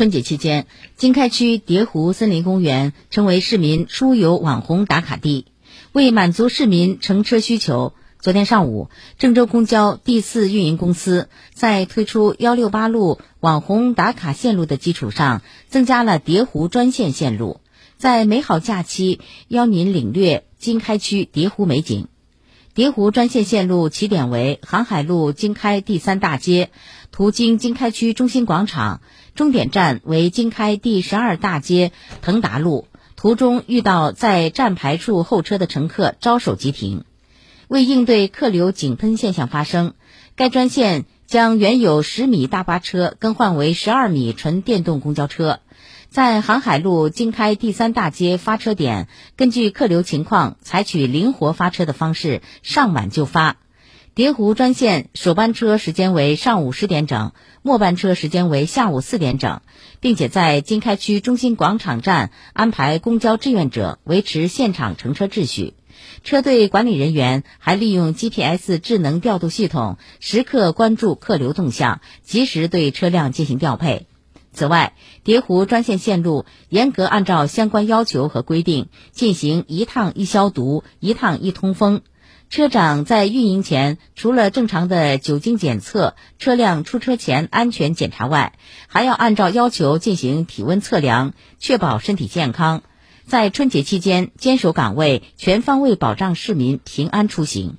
春节期间，经开区叠湖森林公园成为市民出游网红打卡地。为满足市民乘车需求，昨天上午，郑州公交第四运营公司在推出幺六八路网红打卡线路的基础上，增加了叠湖专线线路，在美好假期邀您领略经开区叠湖美景。叠湖专线线路起点为航海路经开第三大街，途经经开区中心广场，终点站为经开第十二大街腾达路。途中遇到在站牌处候车的乘客，招手即停。为应对客流井喷现象发生，该专线将原有十米大巴车更换为十二米纯电动公交车。在航海路经开第三大街发车点，根据客流情况采取灵活发车的方式，上晚就发。叠湖专线首班车时间为上午十点整，末班车时间为下午四点整，并且在经开区中心广场站安排公交志愿者维持现场乘车秩序。车队管理人员还利用 GPS 智能调度系统，时刻关注客流动向，及时对车辆进行调配。此外，叠湖专线线路严格按照相关要求和规定进行一趟一消毒、一趟一通风。车长在运营前，除了正常的酒精检测、车辆出车前安全检查外，还要按照要求进行体温测量，确保身体健康。在春节期间坚守岗位，全方位保障市民平安出行。